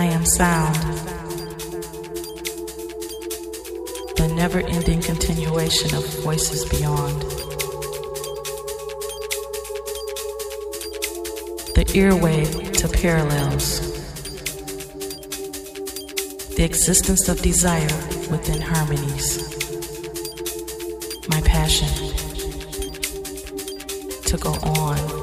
I am sound. The never ending continuation of voices beyond. The earwave to parallels. The existence of desire within harmonies. My passion to go on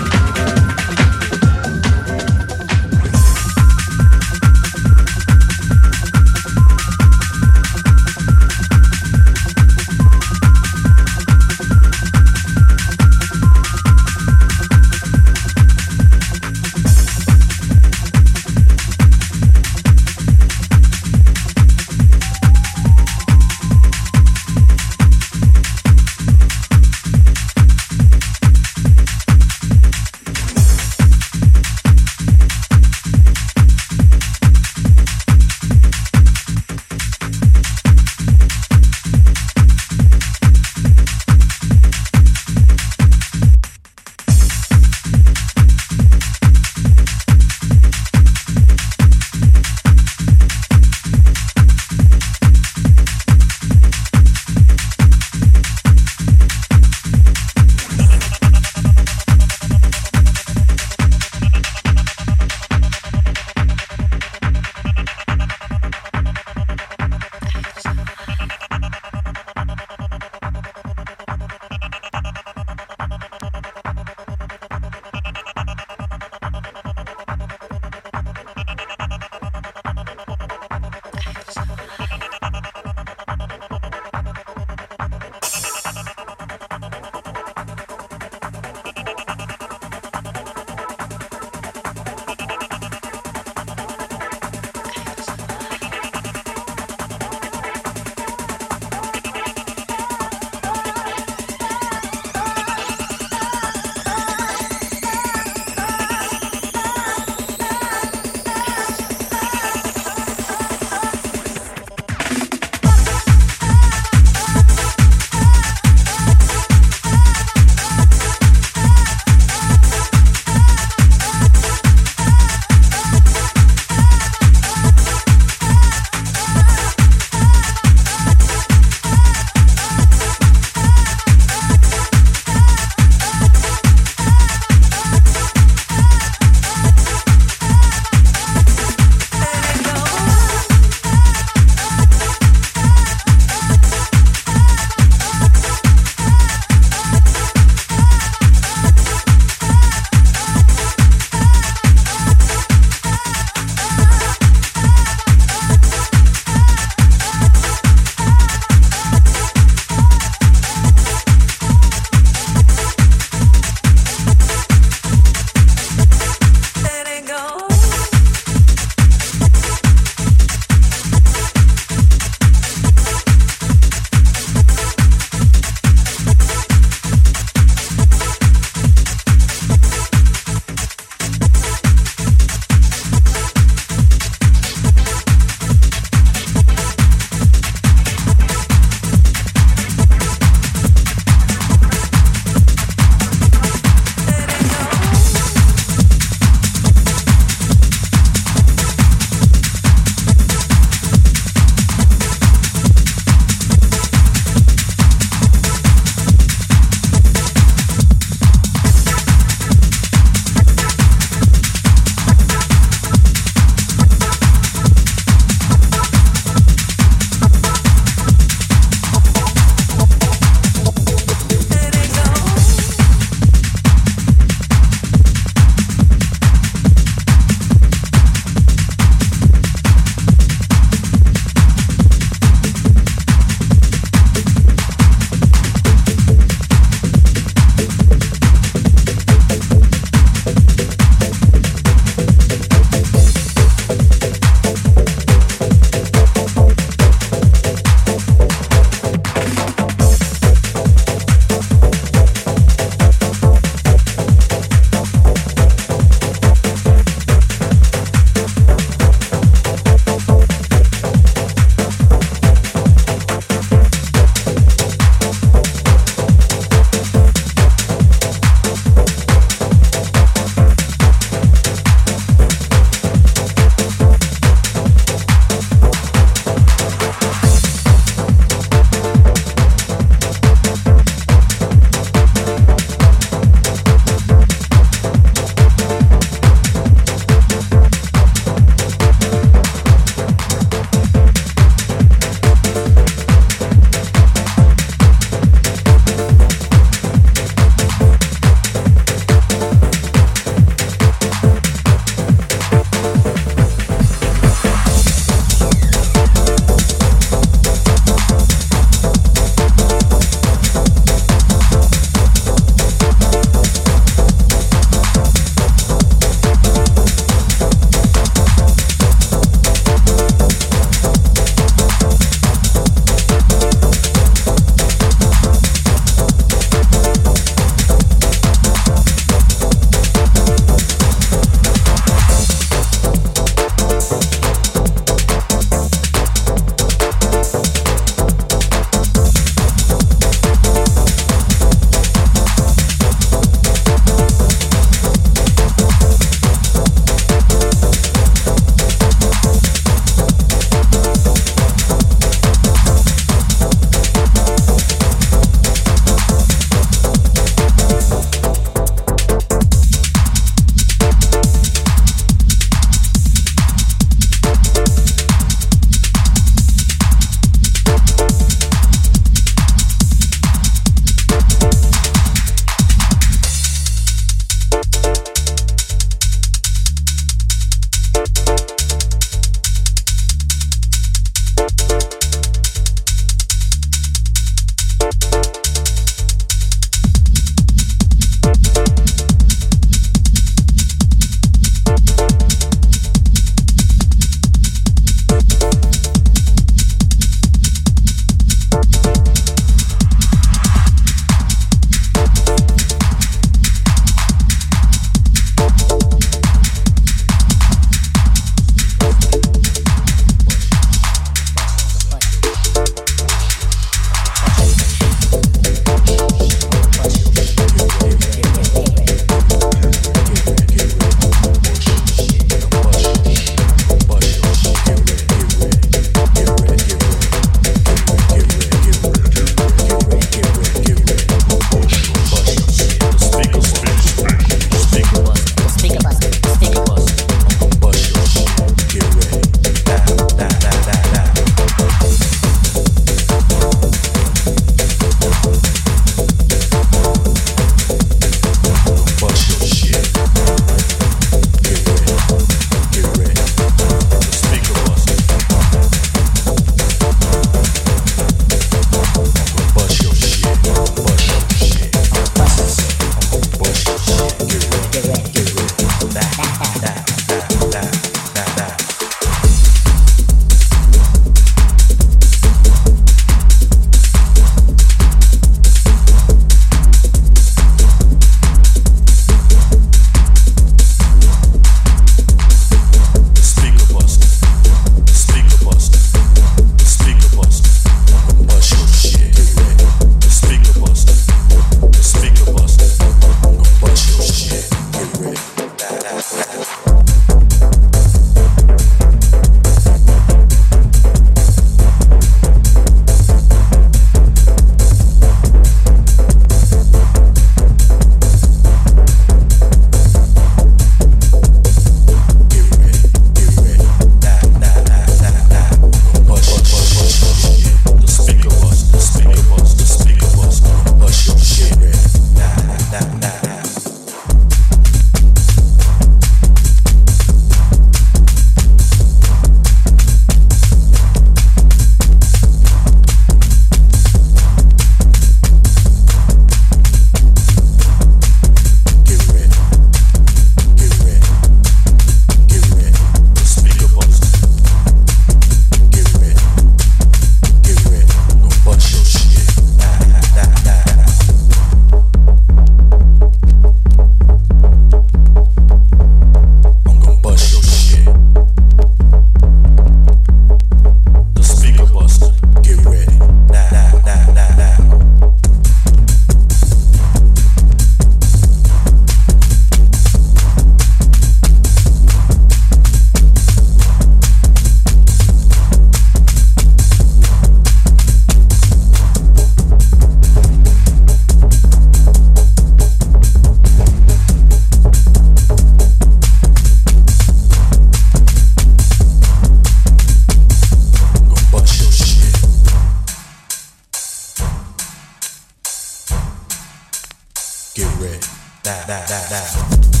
Get ready. Now, now, now, now.